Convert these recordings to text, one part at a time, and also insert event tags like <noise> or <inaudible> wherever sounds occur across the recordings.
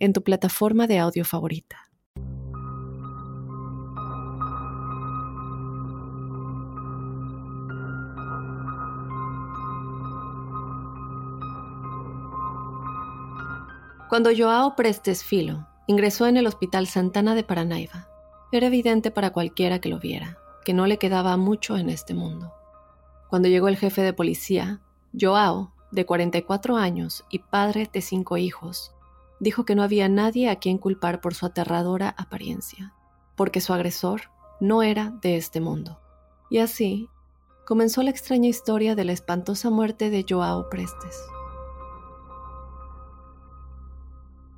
en tu plataforma de audio favorita. Cuando Joao Prestes Filo ingresó en el Hospital Santana de Paranaiva, era evidente para cualquiera que lo viera que no le quedaba mucho en este mundo. Cuando llegó el jefe de policía, Joao, de 44 años y padre de cinco hijos, dijo que no había nadie a quien culpar por su aterradora apariencia, porque su agresor no era de este mundo. Y así comenzó la extraña historia de la espantosa muerte de Joao Prestes.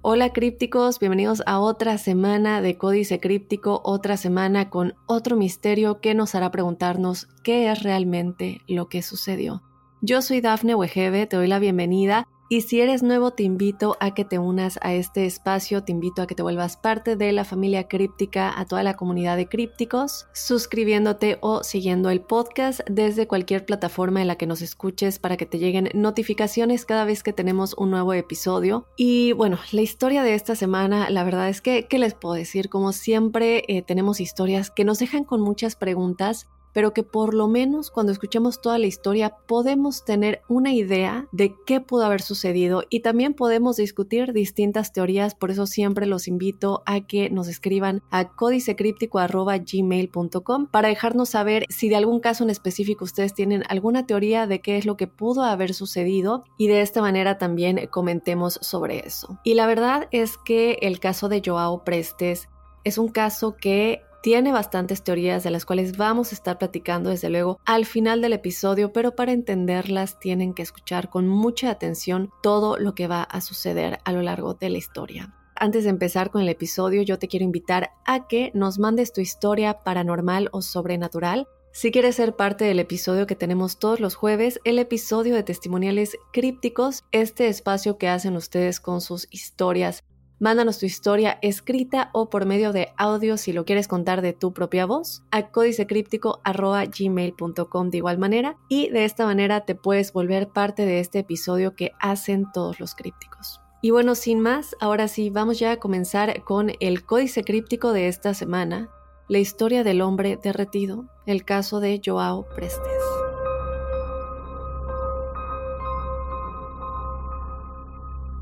Hola crípticos, bienvenidos a otra semana de Códice Críptico, otra semana con otro misterio que nos hará preguntarnos qué es realmente lo que sucedió. Yo soy Dafne Wegebe, te doy la bienvenida y si eres nuevo, te invito a que te unas a este espacio, te invito a que te vuelvas parte de la familia críptica, a toda la comunidad de crípticos, suscribiéndote o siguiendo el podcast desde cualquier plataforma en la que nos escuches para que te lleguen notificaciones cada vez que tenemos un nuevo episodio. Y bueno, la historia de esta semana, la verdad es que, ¿qué les puedo decir? Como siempre, eh, tenemos historias que nos dejan con muchas preguntas pero que por lo menos cuando escuchemos toda la historia podemos tener una idea de qué pudo haber sucedido y también podemos discutir distintas teorías, por eso siempre los invito a que nos escriban a códicecríptico.gmail.com para dejarnos saber si de algún caso en específico ustedes tienen alguna teoría de qué es lo que pudo haber sucedido y de esta manera también comentemos sobre eso. Y la verdad es que el caso de Joao Prestes es un caso que tiene bastantes teorías de las cuales vamos a estar platicando desde luego al final del episodio, pero para entenderlas tienen que escuchar con mucha atención todo lo que va a suceder a lo largo de la historia. Antes de empezar con el episodio, yo te quiero invitar a que nos mandes tu historia paranormal o sobrenatural si quieres ser parte del episodio que tenemos todos los jueves, el episodio de testimoniales crípticos, este espacio que hacen ustedes con sus historias Mándanos tu historia escrita o por medio de audio si lo quieres contar de tu propia voz a códicecríptico.gmail.com de igual manera y de esta manera te puedes volver parte de este episodio que hacen todos los crípticos. Y bueno, sin más, ahora sí, vamos ya a comenzar con el códice críptico de esta semana, la historia del hombre derretido, el caso de Joao Prestes.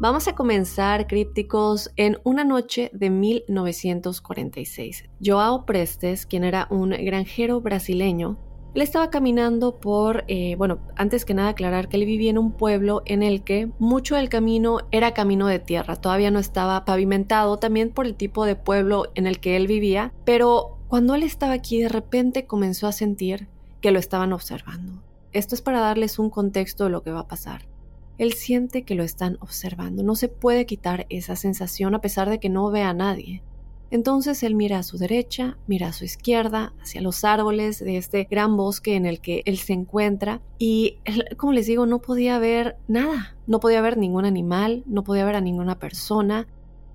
Vamos a comenzar, crípticos, en una noche de 1946. Joao Prestes, quien era un granjero brasileño, él estaba caminando por, eh, bueno, antes que nada aclarar que él vivía en un pueblo en el que mucho del camino era camino de tierra, todavía no estaba pavimentado, también por el tipo de pueblo en el que él vivía, pero cuando él estaba aquí de repente comenzó a sentir que lo estaban observando. Esto es para darles un contexto de lo que va a pasar. Él siente que lo están observando, no se puede quitar esa sensación a pesar de que no ve a nadie. Entonces él mira a su derecha, mira a su izquierda, hacia los árboles de este gran bosque en el que él se encuentra. Y, como les digo, no podía ver nada, no podía ver ningún animal, no podía ver a ninguna persona,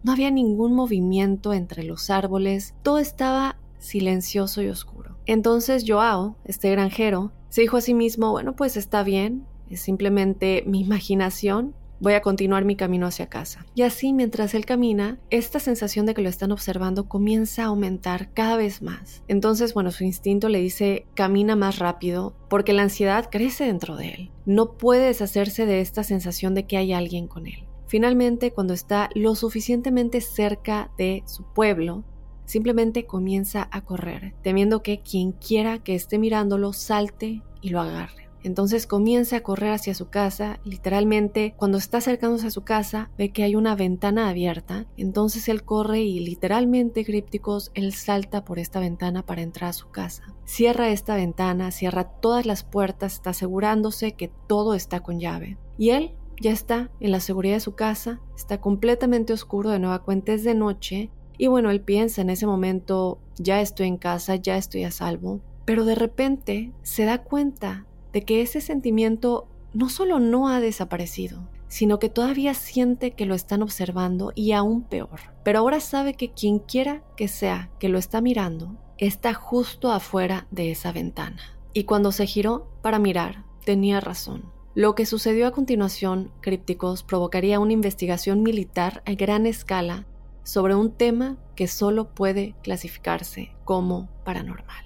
no había ningún movimiento entre los árboles, todo estaba silencioso y oscuro. Entonces Joao, este granjero, se dijo a sí mismo, bueno, pues está bien, es simplemente mi imaginación. Voy a continuar mi camino hacia casa. Y así, mientras él camina, esta sensación de que lo están observando comienza a aumentar cada vez más. Entonces, bueno, su instinto le dice, camina más rápido, porque la ansiedad crece dentro de él. No puede deshacerse de esta sensación de que hay alguien con él. Finalmente, cuando está lo suficientemente cerca de su pueblo, simplemente comienza a correr, temiendo que quien quiera que esté mirándolo salte y lo agarre. Entonces comienza a correr hacia su casa. Literalmente, cuando está acercándose a su casa, ve que hay una ventana abierta. Entonces él corre y literalmente, crípticos, él salta por esta ventana para entrar a su casa. Cierra esta ventana, cierra todas las puertas, está asegurándose que todo está con llave. Y él ya está en la seguridad de su casa, está completamente oscuro, de nueva cuenta es de noche, Y bueno, él piensa en ese momento, ya estoy en casa, ya estoy a salvo, pero de repente se da cuenta de que ese sentimiento no solo no ha desaparecido, sino que todavía siente que lo están observando y aún peor. Pero ahora sabe que quien quiera que sea que lo está mirando, está justo afuera de esa ventana. Y cuando se giró para mirar, tenía razón. Lo que sucedió a continuación, crípticos, provocaría una investigación militar a gran escala sobre un tema que solo puede clasificarse como paranormal.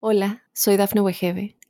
Hola, soy Dafne Wegebe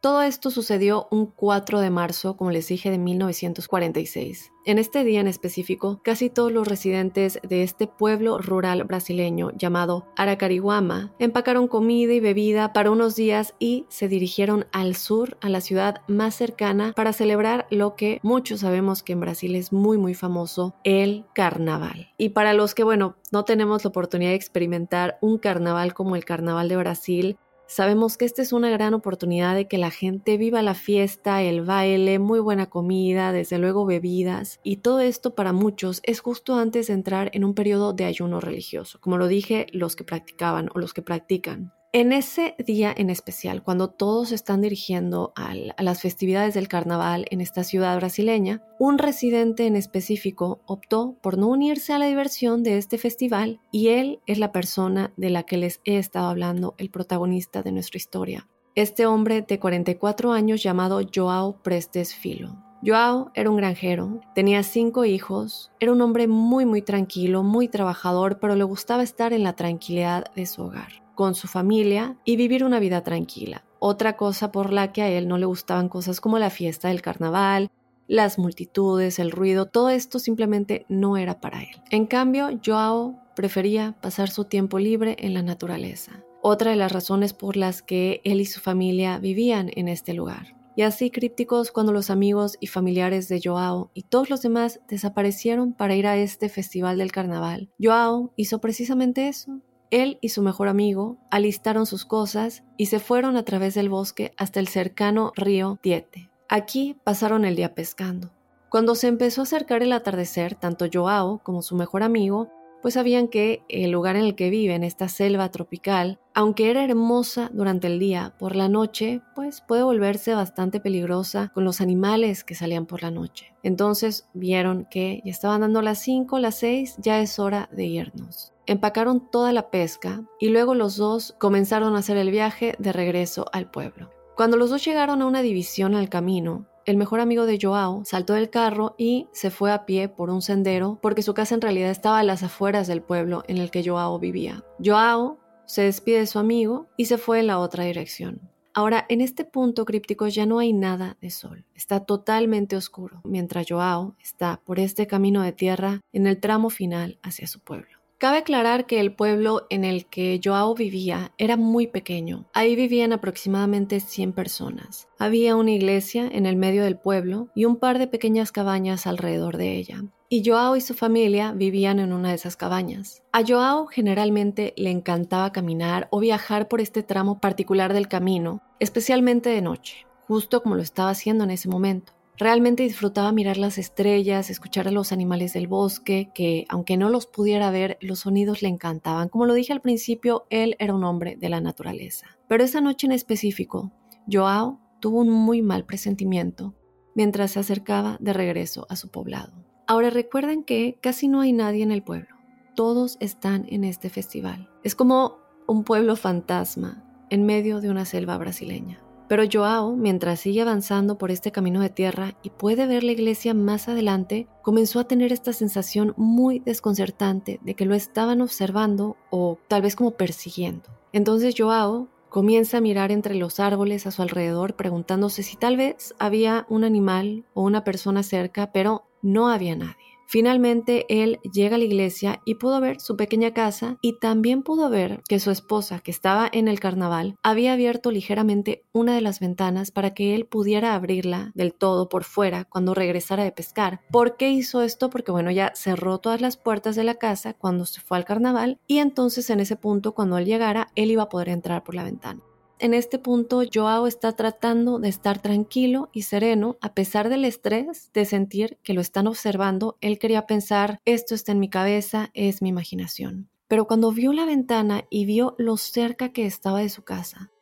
Todo esto sucedió un 4 de marzo, como les dije, de 1946. En este día en específico, casi todos los residentes de este pueblo rural brasileño llamado Aracarihuama empacaron comida y bebida para unos días y se dirigieron al sur, a la ciudad más cercana, para celebrar lo que muchos sabemos que en Brasil es muy muy famoso, el carnaval. Y para los que, bueno, no tenemos la oportunidad de experimentar un carnaval como el carnaval de Brasil, Sabemos que esta es una gran oportunidad de que la gente viva la fiesta, el baile, muy buena comida, desde luego bebidas, y todo esto para muchos es justo antes de entrar en un periodo de ayuno religioso, como lo dije, los que practicaban o los que practican. En ese día en especial, cuando todos están dirigiendo a las festividades del carnaval en esta ciudad brasileña, un residente en específico optó por no unirse a la diversión de este festival y él es la persona de la que les he estado hablando, el protagonista de nuestra historia. Este hombre de 44 años llamado Joao Prestes Filo. Joao era un granjero, tenía cinco hijos, era un hombre muy muy tranquilo, muy trabajador, pero le gustaba estar en la tranquilidad de su hogar con su familia y vivir una vida tranquila. Otra cosa por la que a él no le gustaban cosas como la fiesta del carnaval, las multitudes, el ruido, todo esto simplemente no era para él. En cambio, Joao prefería pasar su tiempo libre en la naturaleza. Otra de las razones por las que él y su familia vivían en este lugar. Y así crípticos cuando los amigos y familiares de Joao y todos los demás desaparecieron para ir a este festival del carnaval. Joao hizo precisamente eso. Él y su mejor amigo alistaron sus cosas y se fueron a través del bosque hasta el cercano río Tiete. Aquí pasaron el día pescando. Cuando se empezó a acercar el atardecer, tanto Joao como su mejor amigo pues sabían que el lugar en el que viven, esta selva tropical, aunque era hermosa durante el día, por la noche, pues puede volverse bastante peligrosa con los animales que salían por la noche. Entonces vieron que ya estaban dando las 5, las 6, ya es hora de irnos. Empacaron toda la pesca y luego los dos comenzaron a hacer el viaje de regreso al pueblo. Cuando los dos llegaron a una división al camino, el mejor amigo de Joao saltó del carro y se fue a pie por un sendero porque su casa en realidad estaba a las afueras del pueblo en el que Joao vivía. Joao se despide de su amigo y se fue en la otra dirección. Ahora, en este punto críptico ya no hay nada de sol, está totalmente oscuro, mientras Joao está por este camino de tierra en el tramo final hacia su pueblo. Cabe aclarar que el pueblo en el que Joao vivía era muy pequeño. Ahí vivían aproximadamente 100 personas. Había una iglesia en el medio del pueblo y un par de pequeñas cabañas alrededor de ella. Y Joao y su familia vivían en una de esas cabañas. A Joao generalmente le encantaba caminar o viajar por este tramo particular del camino, especialmente de noche, justo como lo estaba haciendo en ese momento. Realmente disfrutaba mirar las estrellas, escuchar a los animales del bosque, que aunque no los pudiera ver, los sonidos le encantaban. Como lo dije al principio, él era un hombre de la naturaleza. Pero esa noche en específico, Joao tuvo un muy mal presentimiento mientras se acercaba de regreso a su poblado. Ahora recuerden que casi no hay nadie en el pueblo. Todos están en este festival. Es como un pueblo fantasma en medio de una selva brasileña. Pero Joao, mientras sigue avanzando por este camino de tierra y puede ver la iglesia más adelante, comenzó a tener esta sensación muy desconcertante de que lo estaban observando o tal vez como persiguiendo. Entonces Joao comienza a mirar entre los árboles a su alrededor preguntándose si tal vez había un animal o una persona cerca, pero no había nadie. Finalmente él llega a la iglesia y pudo ver su pequeña casa y también pudo ver que su esposa, que estaba en el carnaval, había abierto ligeramente una de las ventanas para que él pudiera abrirla del todo por fuera cuando regresara de pescar. ¿Por qué hizo esto? Porque bueno, ya cerró todas las puertas de la casa cuando se fue al carnaval y entonces en ese punto cuando él llegara él iba a poder entrar por la ventana en este punto Joao está tratando de estar tranquilo y sereno a pesar del estrés de sentir que lo están observando. Él quería pensar, esto está en mi cabeza, es mi imaginación. Pero cuando vio la ventana y vio lo cerca que estaba de su casa,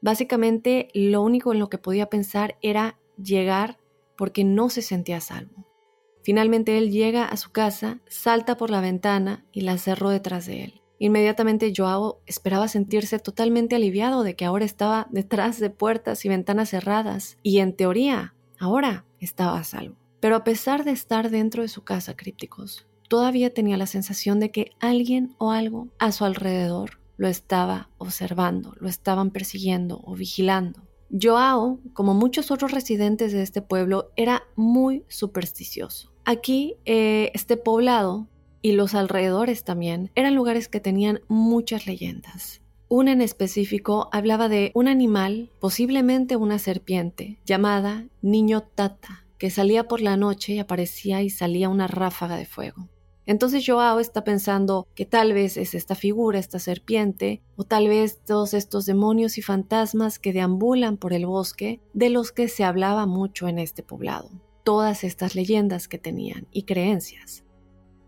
básicamente lo único en lo que podía pensar era llegar porque no se sentía salvo. Finalmente él llega a su casa, salta por la ventana y la cerró detrás de él. Inmediatamente Joao esperaba sentirse totalmente aliviado de que ahora estaba detrás de puertas y ventanas cerradas y en teoría ahora estaba a salvo. Pero a pesar de estar dentro de su casa crípticos, todavía tenía la sensación de que alguien o algo a su alrededor lo estaba observando, lo estaban persiguiendo o vigilando. Joao, como muchos otros residentes de este pueblo, era muy supersticioso. Aquí, eh, este poblado y los alrededores también eran lugares que tenían muchas leyendas. Una en específico hablaba de un animal, posiblemente una serpiente, llamada Niño Tata, que salía por la noche y aparecía y salía una ráfaga de fuego. Entonces Joao está pensando que tal vez es esta figura, esta serpiente, o tal vez todos estos demonios y fantasmas que deambulan por el bosque de los que se hablaba mucho en este poblado. Todas estas leyendas que tenían y creencias.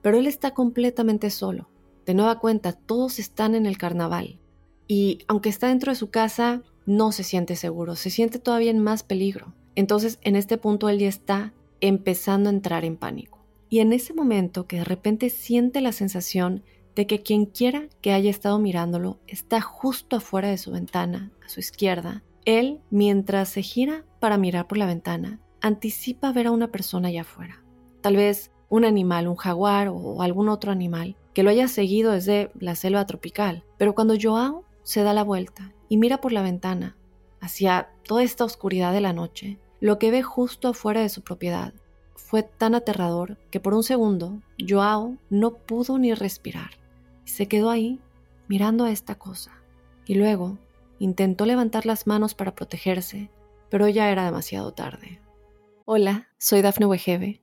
Pero él está completamente solo. De nueva cuenta, todos están en el carnaval. Y aunque está dentro de su casa, no se siente seguro, se siente todavía en más peligro. Entonces, en este punto, él ya está empezando a entrar en pánico. Y en ese momento que de repente siente la sensación de que quien quiera que haya estado mirándolo está justo afuera de su ventana, a su izquierda, él, mientras se gira para mirar por la ventana, anticipa ver a una persona allá afuera. Tal vez un animal, un jaguar o algún otro animal que lo haya seguido desde la selva tropical. Pero cuando Joao se da la vuelta y mira por la ventana hacia toda esta oscuridad de la noche, lo que ve justo afuera de su propiedad fue tan aterrador que por un segundo Joao no pudo ni respirar. Se quedó ahí mirando a esta cosa y luego intentó levantar las manos para protegerse, pero ya era demasiado tarde. Hola, soy Dafne Wegebe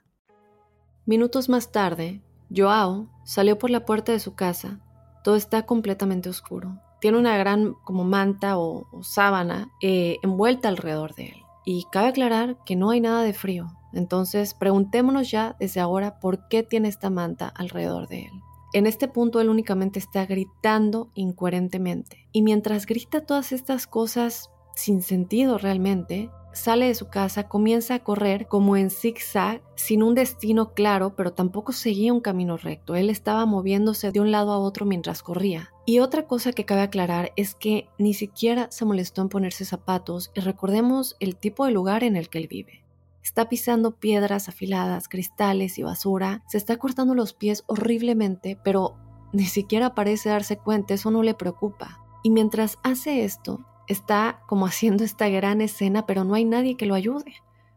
Minutos más tarde, Joao salió por la puerta de su casa. Todo está completamente oscuro. Tiene una gran como manta o, sábana eh, envuelta alrededor de él. Y cabe aclarar que no hay nada de frío. Entonces, preguntémonos ya desde ahora por qué tiene esta manta alrededor de él. En este punto él únicamente está gritando incoherentemente. Y mientras grita todas estas cosas sin sentido realmente, sale de su casa, comienza a correr como en zigzag, sin un destino claro, pero tampoco seguía un camino recto. Él estaba moviéndose de un lado a otro mientras corría. Y otra cosa que cabe aclarar es que ni siquiera se molestó en ponerse zapatos y recordemos el tipo de lugar en el que él vive. Está pisando piedras afiladas, cristales y basura, se está cortando los pies horriblemente, pero ni siquiera parece darse cuenta, eso no le preocupa. Y mientras hace esto, está como haciendo esta gran escena, pero no hay nadie que lo ayude,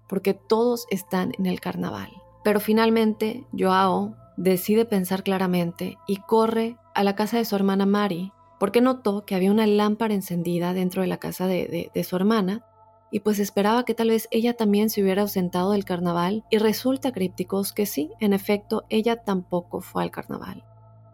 porque todos están en el carnaval. Pero finalmente Joao decide pensar claramente y corre a la casa de su hermana Mari, porque notó que había una lámpara encendida dentro de la casa de, de su hermana, y pues esperaba que tal vez ella también se hubiera ausentado del carnaval, y resulta crípticos que sí, en efecto, ella tampoco fue al carnaval.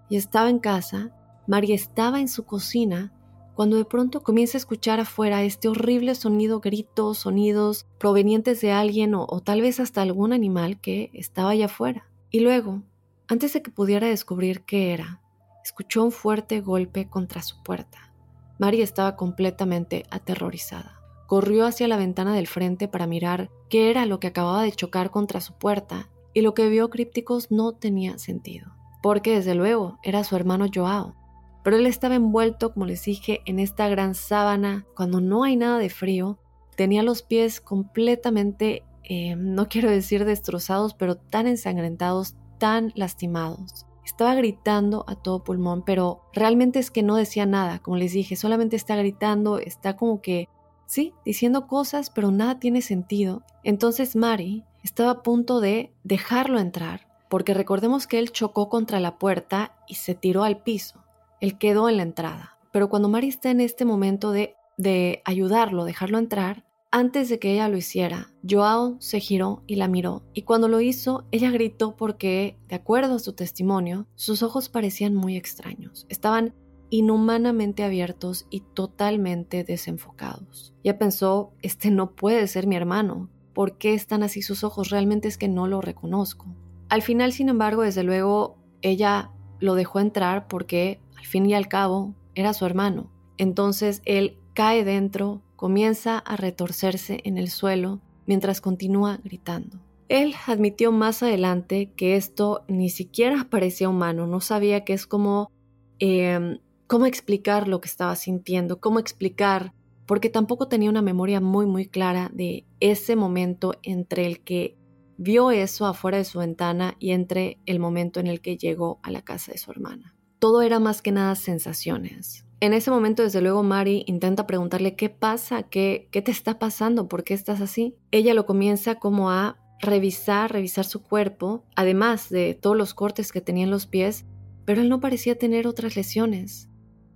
Y estaba en casa, Mari estaba en su cocina, cuando de pronto comienza a escuchar afuera este horrible sonido, gritos, sonidos provenientes de alguien o, tal vez hasta algún animal que estaba allá afuera. Y luego, antes de que pudiera descubrir qué era, escuchó un fuerte golpe contra su puerta. Mari estaba completamente aterrorizada. Corrió hacia la ventana del frente para mirar qué era lo que acababa de chocar contra su puerta y lo que vio crípticos no tenía sentido. porque desde luego era su hermano Joao. Pero él estaba envuelto, como les dije, en esta gran sábana cuando no hay nada de frío. Tenía los pies completamente, eh, no quiero decir destrozados, pero tan ensangrentados, tan lastimados. Estaba gritando a todo pulmón, pero realmente es que no decía nada, como les dije, solamente está gritando, está como que, sí, diciendo cosas, pero nada tiene sentido. Entonces Mari estaba a punto de dejarlo entrar, porque recordemos que él chocó contra la puerta y se tiró al piso. Él quedó en la entrada. Pero cuando Mari está en este momento de, de ayudarlo, dejarlo entrar, antes de que ella lo hiciera, Joao se giró y la miró, y cuando lo hizo, ella gritó porque, de acuerdo a su testimonio, sus ojos parecían muy extraños. Estaban inhumanamente abiertos y totalmente desenfocados. Ella pensó, este no puede ser mi hermano. ¿Por qué están así sus ojos? Realmente es que no lo reconozco. Al final, sin embargo, desde luego, ella lo dejó entrar porque, al fin y al cabo, era su hermano. Entonces él cae dentro, comienza a retorcerse en el suelo mientras continúa gritando. Él admitió más adelante que esto ni siquiera parecía humano, no sabía que es como em, cómo explicar lo que estaba sintiendo, cómo explicar, porque tampoco tenía una memoria muy muy clara de ese momento entre el que vio eso afuera de su ventana y entre el momento en el que llegó a la casa de su hermana. Todo era más que nada sensaciones. En ese momento, desde luego, Mari intenta preguntarle qué pasa, qué, qué te está pasando, por qué estás así. Ella lo comienza como a revisar, revisar su cuerpo, además de todos los cortes que tenía en los pies, pero él no parecía tener otras lesiones.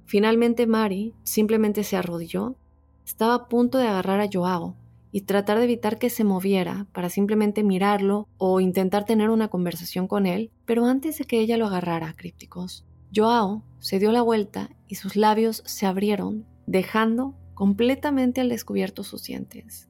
Finalmente Mari simplemente se arrodilló, estaba a punto de agarrar a Joao y tratar de evitar que se moviera para simplemente mirarlo o intentar tener una conversación con él, pero antes de que ella lo agarrara, crípticos, Joao se dio la vuelta y sus labios se abrieron, dejando completamente al descubierto sus dientes.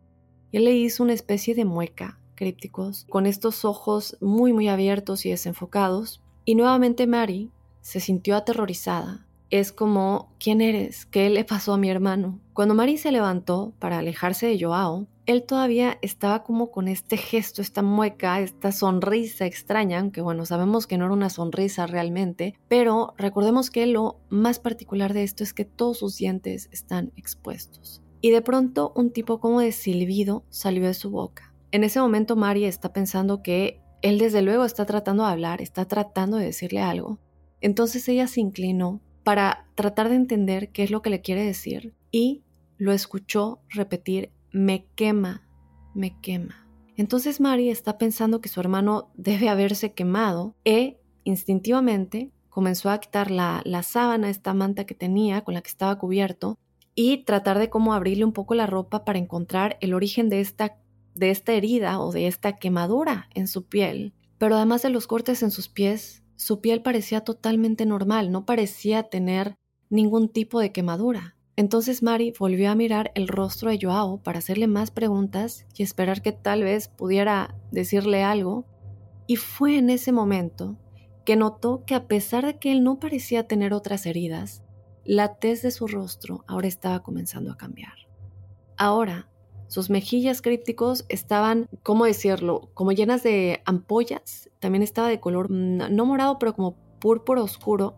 Él le hizo una especie de mueca, crípticos, con estos ojos muy muy abiertos y desenfocados, y nuevamente Mary se sintió aterrorizada. Es como, ¿quién eres? ¿Qué le pasó a mi hermano? Cuando Mary se levantó para alejarse de Joao, él todavía estaba como con este gesto, esta mueca, esta sonrisa extraña, aunque bueno, sabemos que no era una sonrisa realmente, pero recordemos que lo más particular de esto es que todos sus dientes están expuestos. Y de pronto un tipo como de silbido salió de su boca. En ese momento Mari está pensando que él desde luego está tratando de hablar, está tratando de decirle algo. Entonces ella se inclinó para tratar de entender qué es lo que le quiere decir y lo escuchó repetir me quema, me quema. Entonces Mari está pensando que su hermano <laughs> debe haberse quemado e instintivamente comenzó a quitar la, la sábana, esta manta que tenía con la que estaba cubierto y tratar de cómo abrirle un poco la ropa para encontrar el origen de esta, de esta herida o de esta quemadura en su piel. Pero además de los cortes en sus pies, su piel parecía totalmente normal, no parecía tener ningún tipo de quemadura. Entonces Mari volvió a mirar el rostro de Joao para hacerle más preguntas y esperar que tal vez pudiera decirle algo. Y fue en ese momento que notó que a pesar de que él no parecía tener otras heridas, la tez de su rostro ahora estaba comenzando a cambiar. Ahora, sus mejillas crípticos estaban, ¿cómo decirlo?, como llenas de ampollas. También estaba de color, no morado, pero como púrpura oscuro.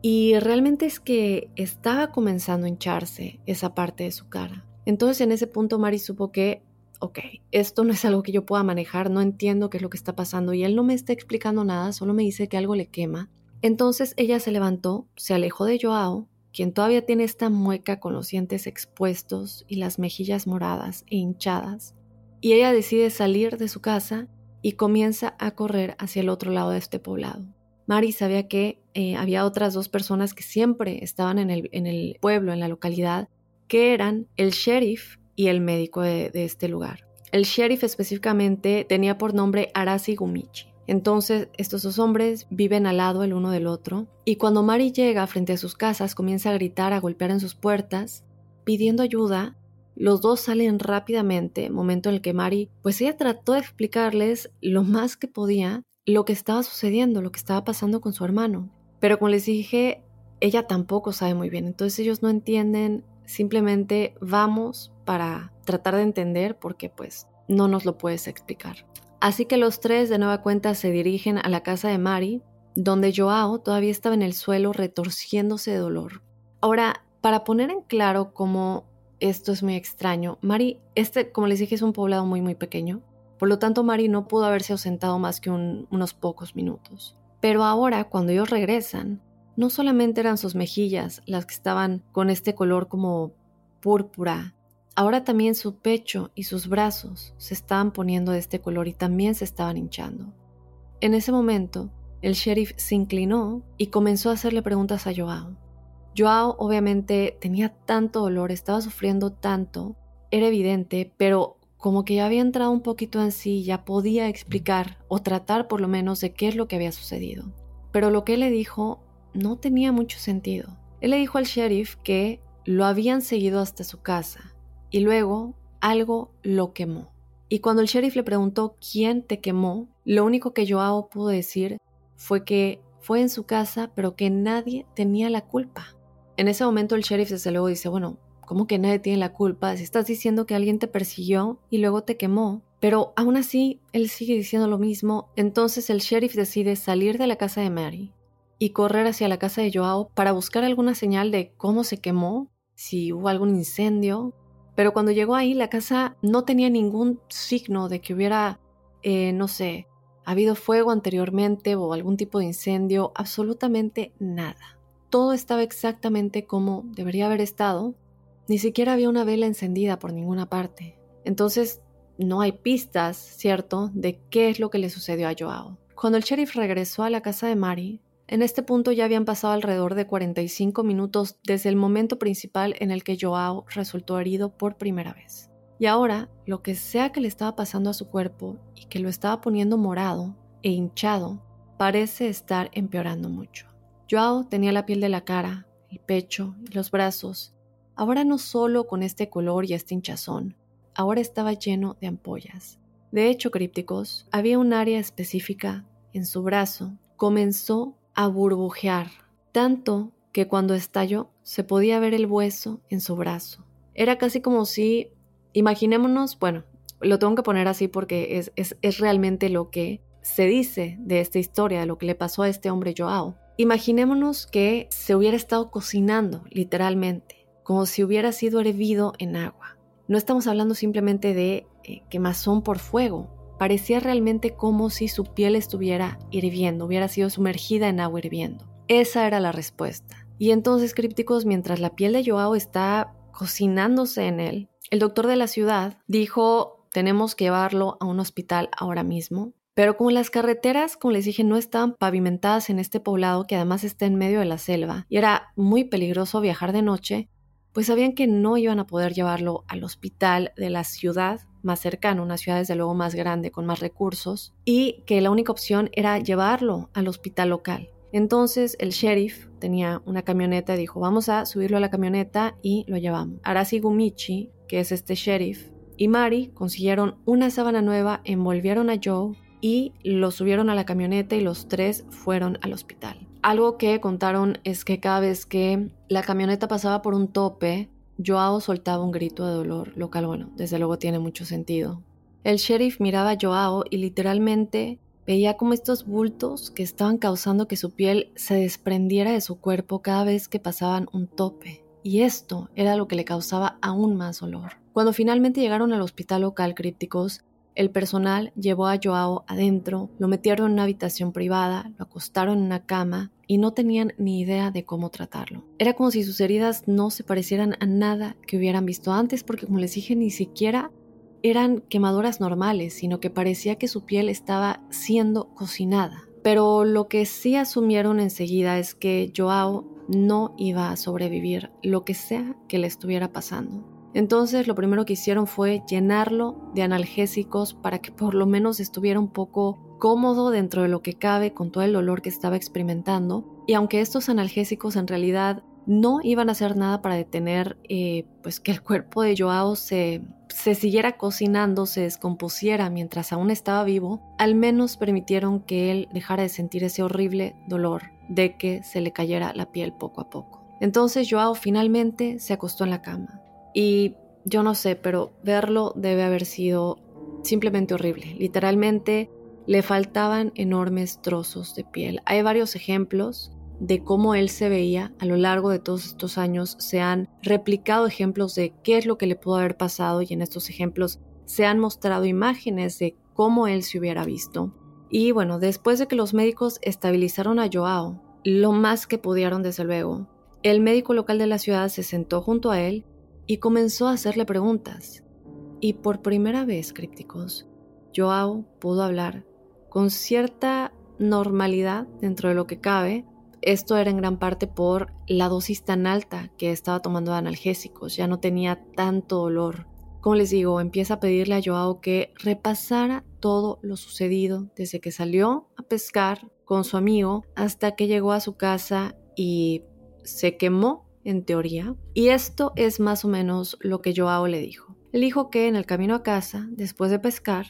Y realmente es que estaba comenzando a hincharse esa parte de su cara. Entonces en ese punto Mari supo que, ok, esto no es algo que yo pueda manejar, no entiendo qué es lo que está pasando y él no me está explicando nada, solo me dice que algo le quema. Entonces ella se levantó, se alejó de Joao, quien todavía tiene esta mueca con los dientes expuestos y las mejillas moradas e hinchadas, y ella decide salir de su casa y comienza a correr hacia el otro lado de este poblado. Mari sabía que eh, había otras dos personas que siempre estaban en el, en el, pueblo, en la localidad, que eran el sheriff y el médico de, de este lugar. El sheriff específicamente tenía por nombre Arasi Gumichi. Entonces, estos dos hombres viven al lado el uno del otro, y cuando Mari llega frente a sus casas, comienza a gritar, a golpear en sus puertas, pidiendo ayuda. Los dos salen rápidamente, momento en el que Mari, pues ella trató de explicarles lo más que podía, lo que estaba sucediendo, lo que estaba pasando con su hermano. Pero como les dije, ella tampoco sabe muy bien, entonces ellos no entienden, simplemente vamos para tratar de entender porque pues no nos lo puedes explicar. Así que los tres de nueva cuenta se dirigen a la casa de Mari, donde Joao todavía estaba en el suelo retorciéndose de dolor. Ahora, para poner en claro cómo esto es muy extraño, Mari, este, como les dije, es un poblado muy, muy pequeño. Por lo tanto, Mari no pudo haberse ausentado más que unos pocos minutos. Pero ahora, cuando ellos regresan, no solamente eran sus mejillas las que estaban con este color como púrpura, ahora también su pecho y sus brazos se estaban poniendo de este color y también se estaban hinchando. En ese momento, el sheriff se inclinó y comenzó a hacerle preguntas a Joao. Joao obviamente tenía tanto dolor, estaba sufriendo tanto, era evidente, pero como que ya había entrado un poquito en sí, ya podía explicar o tratar por lo menos de qué es lo que había sucedido. Pero lo que él le dijo no tenía mucho sentido. Él le dijo al sheriff que lo habían seguido hasta su casa y luego algo lo quemó. Y cuando el sheriff le preguntó quién te quemó, lo único que Joao pudo decir fue que fue en su casa, pero que nadie tenía la culpa. En ese momento el sheriff desde luego dice, bueno, ¿cómo que nadie tiene la culpa? Si estás diciendo que alguien te persiguió y luego te quemó. Pero aún así, él sigue diciendo lo mismo. Entonces el sheriff decide salir de la casa de Mary y correr hacia la casa de Joao para buscar alguna señal de cómo se quemó, si hubo algún incendio. Pero cuando llegó ahí, la casa no tenía ningún signo de que hubiera, eh, no sé, habido fuego anteriormente o algún tipo de incendio, absolutamente nada. Todo estaba exactamente como debería haber estado. Ni siquiera había una vela encendida por ninguna parte. Entonces, no hay pistas, ¿cierto?, de qué es lo que le sucedió a Joao. Cuando el sheriff regresó a la casa de Mary, en este punto ya habían pasado alrededor de 45 minutos desde el momento principal en el que Joao resultó herido por primera vez. Y ahora, lo que sea que le estaba pasando a su cuerpo y que lo estaba poniendo morado e hinchado, parece estar empeorando mucho. Joao tenía la piel de la cara, el pecho y los brazos, ahora no solo con este color y este hinchazón, ahora estaba lleno de ampollas. De hecho, crípticos, había un área específica en su brazo, comenzó a burbujear, tanto que cuando estalló se podía ver el hueso en su brazo. Era casi como si, imaginémonos, bueno, lo tengo que poner así porque es, es, realmente lo que se dice de esta historia, de lo que le pasó a este hombre Joao. Imaginémonos que se hubiera estado cocinando, literalmente, como si hubiera sido hervido en agua. No estamos hablando simplemente de eh, quemazón por fuego, Parecía realmente como si su piel estuviera hirviendo, hubiera sido sumergida en agua hirviendo. Esa era la respuesta. Y entonces, crípticos, mientras la piel de Joao está cocinándose en él, el doctor de la ciudad dijo, tenemos que llevarlo a un hospital ahora mismo. Pero como las carreteras, como les dije, no estaban pavimentadas en este poblado que además está en medio de la selva y era muy peligroso viajar de noche, pues sabían que no iban a poder llevarlo al hospital de la ciudad más cercano, una ciudad desde luego más grande, con más recursos, y que la única opción era llevarlo al hospital local. Entonces el sheriff tenía una camioneta y dijo, vamos a subirlo a la camioneta y lo llevamos. Arasi Gumichi, que es este sheriff, y Mari consiguieron una sábana nueva, envolvieron a Joe y lo subieron a la camioneta y los tres fueron al hospital. Algo que contaron es que cada vez que la camioneta pasaba por un tope, Joao soltaba un grito de dolor, lo cual, bueno, desde luego tiene mucho sentido. El sheriff miraba a Joao y literalmente veía como estos bultos que estaban causando que su piel se desprendiera de su cuerpo cada vez que pasaban un tope. Y esto era lo que le causaba aún más dolor. Cuando finalmente llegaron al hospital local crípticos, el personal llevó a Joao adentro, lo metieron en una habitación privada, lo acostaron en una cama y no tenían ni idea de cómo tratarlo. Era como si sus heridas no se parecieran a nada que hubieran visto antes porque como les dije ni siquiera eran quemaduras normales, sino que parecía que su piel estaba siendo cocinada. Pero lo que sí asumieron enseguida es que Joao no iba a sobrevivir lo que sea que le estuviera pasando. Entonces lo primero que hicieron fue llenarlo de analgésicos para que por lo menos estuviera un poco cómodo dentro de lo que cabe con todo el dolor que estaba experimentando. Y aunque estos analgésicos en realidad no iban a hacer nada para detener eh, pues que el cuerpo de Joao se, se siguiera cocinando, se descompusiera mientras aún estaba vivo, al menos permitieron que él dejara de sentir ese horrible dolor de que se le cayera la piel poco a poco. Entonces Joao finalmente se acostó en la cama. Y yo no sé, pero verlo debe haber sido simplemente horrible. Literalmente le faltaban enormes trozos de piel. Hay varios ejemplos de cómo él se veía a lo largo de todos estos años. Se han replicado ejemplos de qué es lo que le pudo haber pasado y en estos ejemplos se han mostrado imágenes de cómo él se hubiera visto. Y bueno, después de que los médicos estabilizaron a Joao, lo más que pudieron desde luego, el médico local de la ciudad se sentó junto a él y comenzó a hacerle preguntas. Y por primera vez, crípticos, Joao pudo hablar con cierta normalidad dentro de lo que cabe, esto era en gran parte por la dosis tan alta que estaba tomando de analgésicos, ya no tenía tanto dolor. Como les digo, empieza a pedirle a Joao que repasara todo lo sucedido desde que salió a pescar con su amigo hasta que llegó a su casa y se quemó, en teoría. Y esto es más o menos lo que Joao le dijo. Le dijo que en el camino a casa, después de pescar,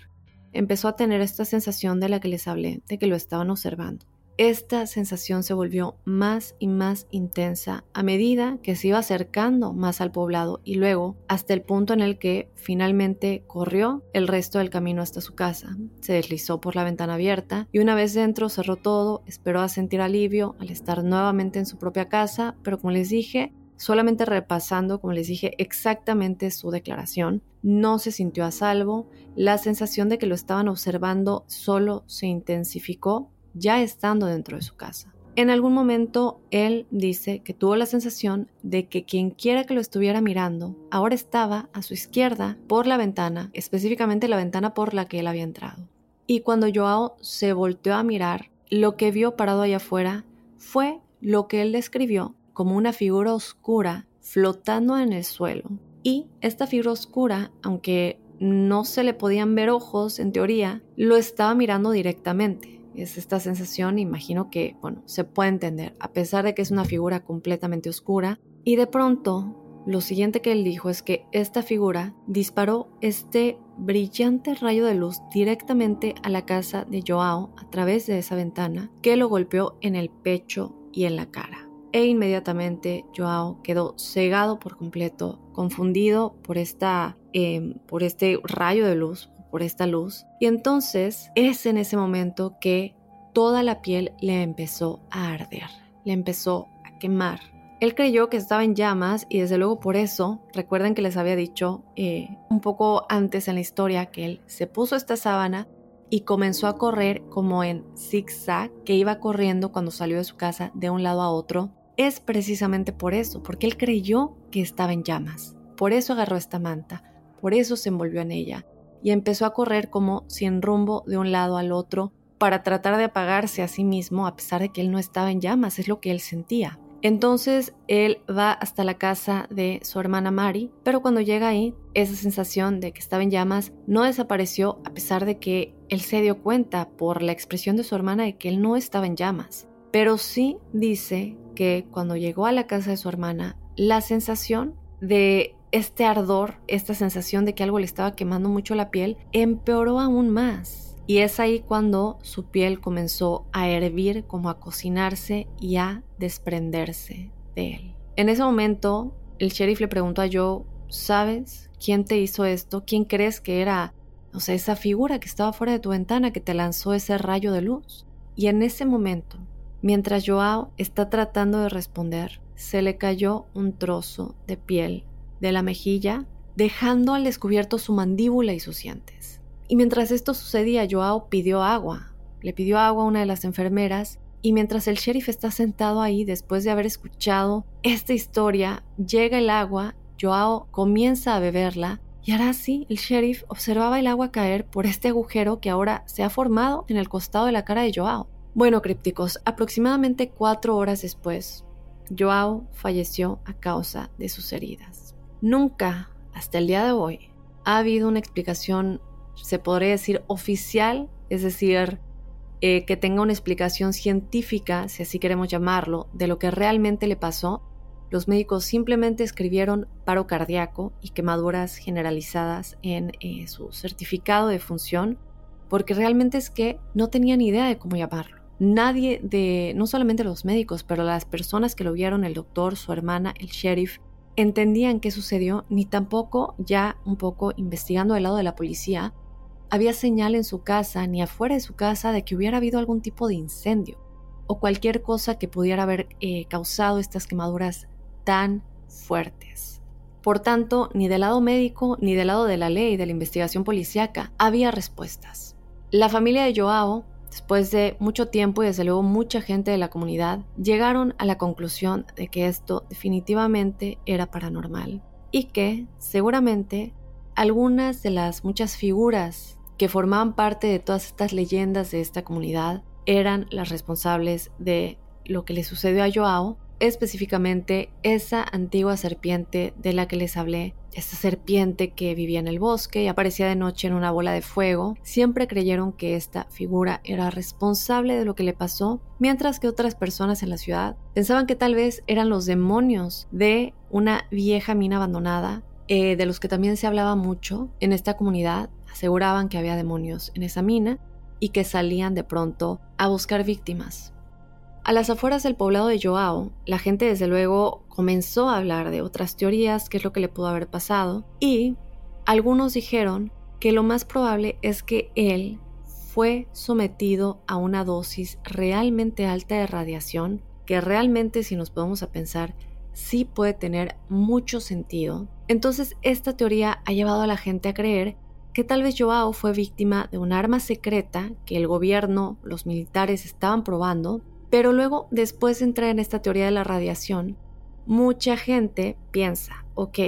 empezó a tener esta sensación de la que les hablé, de que lo estaban observando esta sensación se volvió más y más intensa a medida que se iba acercando más al poblado y luego hasta el punto en el que finalmente corrió el resto del camino hasta su casa. Se deslizó por la ventana abierta y una vez dentro cerró todo, esperó a sentir alivio al estar nuevamente en su propia casa, pero como les dije, solamente repasando, como les dije, exactamente su declaración, no se sintió a salvo, la sensación de que lo estaban observando solo se intensificó ya estando dentro de su casa. En algún momento él dice que tuvo la sensación de que quien quiera que lo estuviera mirando ahora estaba a su izquierda por la ventana, específicamente la ventana por la que él había entrado. Y cuando Joao se volteó a mirar, lo que vio parado allá afuera fue lo que él describió como una figura oscura flotando en el suelo. Y esta figura oscura, aunque no se le podían ver ojos en teoría, lo estaba mirando directamente es esta sensación, imagino que, bueno, se puede entender, a pesar de que es una figura completamente oscura. Y de pronto, lo siguiente que él dijo es que esta figura disparó este brillante rayo de luz directamente a la casa de Joao a través de esa ventana que lo golpeó en el pecho y en la cara. E inmediatamente Joao quedó cegado por completo, confundido por, esta, em, por este rayo de luz, por esta luz. Y entonces es en ese momento que toda la piel le empezó a arder, le empezó a quemar. Él creyó que estaba en llamas y desde luego por eso, recuerden que les había dicho eh, un poco antes en la historia que él se puso esta sábana y comenzó a correr como en zigzag, que iba corriendo cuando salió de su casa de un lado a otro. Es precisamente por eso, porque él creyó que estaba en llamas. Por eso agarró esta manta, por eso se envolvió en ella y empezó a correr como sin rumbo de un lado al otro para tratar de apagarse a sí mismo a pesar de que él no estaba en llamas, es lo que él sentía. Entonces él va hasta la casa de su hermana Mari, pero cuando llega ahí, esa sensación de que estaba en llamas no desapareció a pesar de que él se dio cuenta por la expresión de su hermana de que él no estaba en llamas. Pero sí dice que cuando llegó a la casa de su hermana, la sensación de este ardor, esta sensación de que algo le estaba quemando mucho la piel, empeoró aún más. Y es ahí cuando su piel comenzó a hervir, como a cocinarse y a desprenderse de él. En ese momento, el sheriff le preguntó a Joe, ¿sabes quién te hizo esto? ¿Quién crees que era, o sea, esa figura que estaba fuera de tu ventana que te lanzó ese rayo de luz? Y en ese momento, mientras Joao está tratando de responder, se le cayó un trozo de piel de la mejilla, dejando al descubierto su mandíbula y sus dientes. Y mientras esto sucedía, Joao pidió agua. Le pidió agua a una de las enfermeras y mientras el sheriff está sentado ahí después de haber escuchado esta historia, llega el agua, Joao comienza a beberla y ahora sí, el sheriff observaba el agua caer por este agujero que ahora se ha formado en el costado de la cara de Joao. Bueno, crípticos, aproximadamente cuatro horas después, Joao falleció a causa de sus heridas. Nunca, hasta el día de hoy, ha habido una explicación, se podría decir, oficial, es decir, eh, que tenga una explicación científica, si así queremos llamarlo, de lo que realmente le pasó. Los médicos simplemente escribieron paro cardíaco y quemaduras generalizadas en eh, su certificado de función, porque realmente es que no tenían idea de cómo llamarlo. Nadie de, no solamente los médicos, pero las personas que lo vieron, el doctor, su hermana, el sheriff, entendían qué sucedió, ni tampoco ya un poco investigando del lado de la policía, había señal en su casa ni afuera de su casa de que hubiera habido algún tipo de incendio o cualquier cosa que pudiera haber eh, causado estas quemaduras tan fuertes. Por tanto, ni del lado médico ni del lado de la ley de la investigación policíaca había respuestas. La familia de Joao, después de mucho tiempo y desde luego mucha gente de la comunidad, llegaron a la conclusión de que esto definitivamente era paranormal y que seguramente algunas de las muchas figuras que formaban parte de todas estas leyendas de esta comunidad eran las responsables de lo que le sucedió a Joao específicamente esa antigua serpiente de la que les hablé, esta serpiente que vivía en el bosque y aparecía de noche en una bola de fuego, siempre creyeron que esta figura era responsable de lo que le pasó, mientras que otras personas en la ciudad pensaban que tal vez eran los demonios de una vieja mina abandonada, eh, de los que también se hablaba mucho en esta comunidad, aseguraban que había demonios en esa mina y que salían de pronto a buscar víctimas. A las afueras del poblado de Joao, la gente desde luego comenzó a hablar de otras teorías, qué es lo que le pudo haber pasado, y algunos dijeron que lo más probable es que él fue sometido a una dosis realmente alta de radiación, que realmente si nos podemos a pensar, sí puede tener mucho sentido. Entonces esta teoría ha llevado a la gente a creer que tal vez Joao fue víctima de un arma secreta que el gobierno, los militares estaban probando pero luego, después de entrar en esta teoría de la radiación, mucha gente piensa, ok,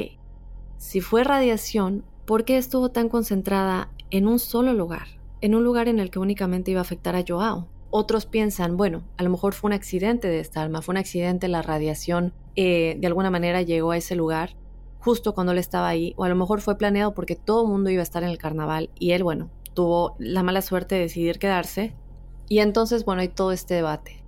si fue radiación, ¿por qué estuvo tan concentrada en un solo lugar? En un lugar en el que únicamente iba a afectar a Joao. Otros piensan, bueno, a lo mejor fue un accidente de esta arma, fue un accidente, la radiación eh, de alguna manera llegó a ese lugar justo cuando él estaba ahí, o a lo mejor fue planeado porque todo el mundo iba a estar en el carnaval y él, bueno, tuvo la mala suerte de decidir quedarse. Y entonces, bueno, hay todo este debate.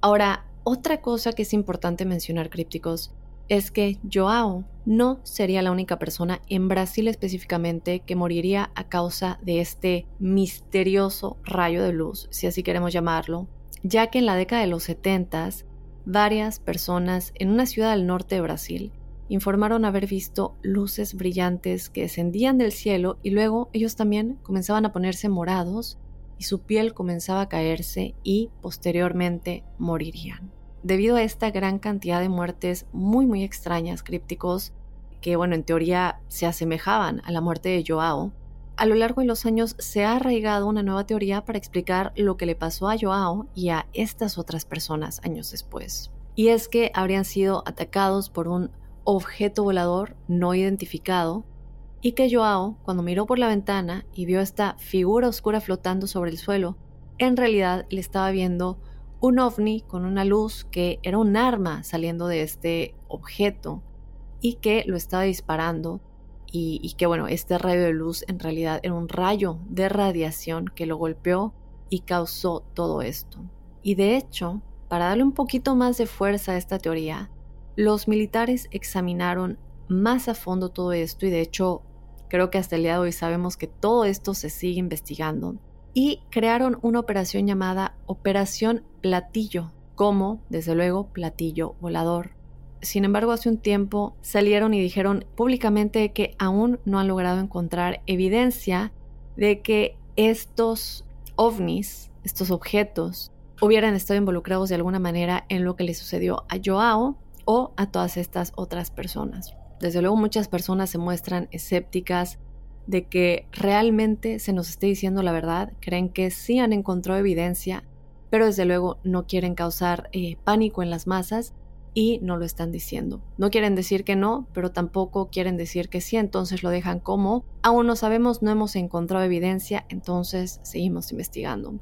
Ahora, otra cosa que es importante mencionar, crípticos, es que Joao no sería la única persona en Brasil específicamente que moriría a causa de este misterioso rayo de luz, si así queremos llamarlo, ya que en la década de los 70 varias personas en una ciudad al norte de Brasil informaron haber visto luces brillantes que descendían del cielo y luego ellos también comenzaban a ponerse morados y su piel comenzaba a caerse y posteriormente morirían. Debido a esta gran cantidad de muertes muy muy extrañas, crípticos, que bueno, en teoría se asemejaban a la muerte de Joao, a lo largo de los años se ha arraigado una nueva teoría para explicar lo que le pasó a Joao y a estas otras personas años después. Y es que habrían sido atacados por un objeto volador no identificado y que Joao, cuando miró por la ventana y vio esta figura oscura flotando sobre el suelo, en realidad le estaba viendo un ovni con una luz que era un arma saliendo de este objeto y que lo estaba disparando y, y, que bueno, este rayo de luz en realidad era un rayo de radiación que lo golpeó y causó todo esto. Y de hecho, para darle un poquito más de fuerza a esta teoría, los militares examinaron más a fondo todo esto y de hecho Creo que hasta el día de hoy sabemos que todo esto se sigue investigando. Y crearon una operación llamada Operación Platillo, como, desde luego, platillo volador. Sin embargo, hace un tiempo salieron y dijeron públicamente que aún no han logrado encontrar evidencia de que estos ovnis, estos objetos, hubieran estado involucrados de alguna manera en lo que le sucedió a Joao o a todas estas otras personas. Desde luego muchas personas se muestran escépticas de que realmente se nos esté diciendo la verdad, creen que sí han encontrado evidencia, pero desde luego no quieren causar eh, pánico en las masas y no lo están diciendo. No quieren decir que no, pero tampoco quieren decir que sí, entonces lo dejan como, aún no sabemos, no hemos encontrado evidencia, entonces seguimos investigando.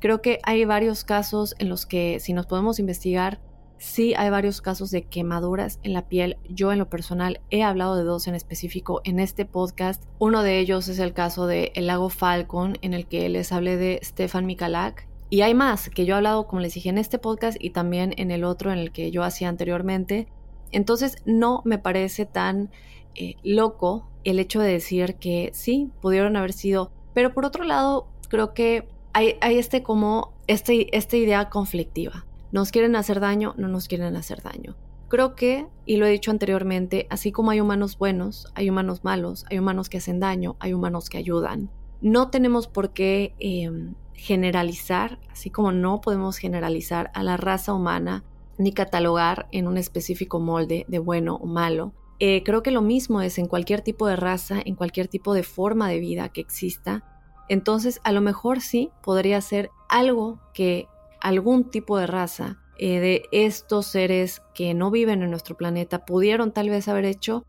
Creo que hay varios casos en los que si nos podemos investigar Sí hay varios casos de quemaduras en la piel. Yo en lo personal he hablado de dos en específico en este podcast. Uno de ellos es el caso de el lago Falcon en el que les hablé de Stefan Mikalak. Y hay más que yo he hablado, como les dije, en este podcast y también en el otro en el que yo hacía anteriormente. Entonces no me parece tan eh, loco el hecho de decir que sí, pudieron haber sido. Pero por otro lado, creo que hay, este como este, esta idea conflictiva nos quieren hacer daño, no nos quieren hacer daño. Creo que, y lo he dicho anteriormente, así como hay humanos buenos, hay humanos malos, hay humanos que hacen daño, hay humanos que ayudan. No tenemos por qué em, generalizar, así como no podemos generalizar a la raza humana ni catalogar en un específico molde de bueno o malo. Eh, creo que lo mismo es en cualquier tipo de raza, en cualquier tipo de forma de vida que exista. Entonces, a lo mejor sí podría ser algo que algún tipo de raza eh, de estos seres que no viven en nuestro planeta pudieron tal vez haber hecho.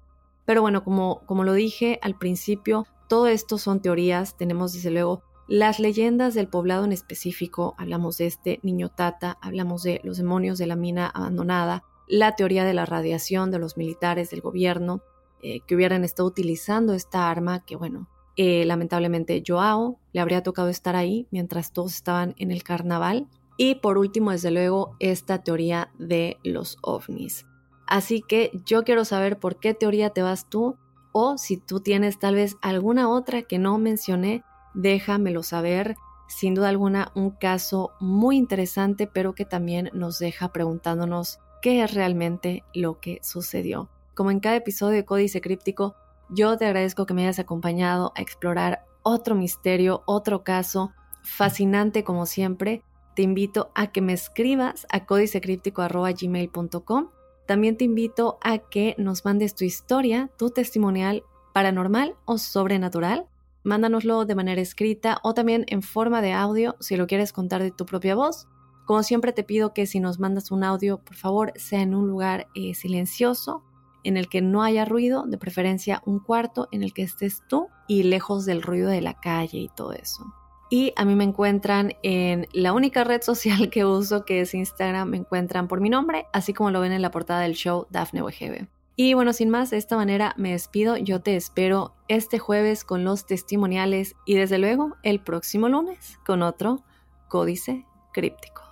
Pero bueno, como, como lo dije al principio, todo esto son teorías. Tenemos desde luego las leyendas del poblado en específico. Hablamos de este niño tata, hablamos de los demonios de la mina abandonada, la teoría de la radiación de los militares del gobierno eh, que hubieran estado utilizando esta arma, que bueno, eh, lamentablemente Joao le habría tocado estar ahí mientras todos estaban en el carnaval. Y por último, desde luego, esta teoría de los ovnis. Así que yo quiero saber por qué teoría te vas tú o si tú tienes tal vez alguna otra que no mencioné, déjamelo saber. Sin duda alguna, un caso muy interesante, pero que también nos deja preguntándonos qué es realmente lo que sucedió. Como en cada episodio de Códice Críptico, yo te agradezco que me hayas acompañado a explorar otro misterio, otro caso fascinante como siempre. Te invito a que me escribas a códicecríptico.gmail.com. También te invito a que nos mandes tu historia, tu testimonial paranormal o sobrenatural. Mándanoslo de manera escrita o también en forma de audio si lo quieres contar de tu propia voz. Como siempre te pido que si nos mandas un audio, por favor, sea en un lugar eh, silencioso, en el que no haya ruido, de preferencia un cuarto en el que estés tú y lejos del ruido de la calle y todo eso. Y a mí me encuentran en la única red social que uso, que es Instagram, me encuentran por mi nombre, así como lo ven en la portada del show Dafne Wegebe. Y bueno, sin más, de esta manera me despido. Yo te espero este jueves con los testimoniales y desde luego el próximo lunes con otro códice críptico.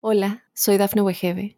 Hola, soy Dafne Wegebe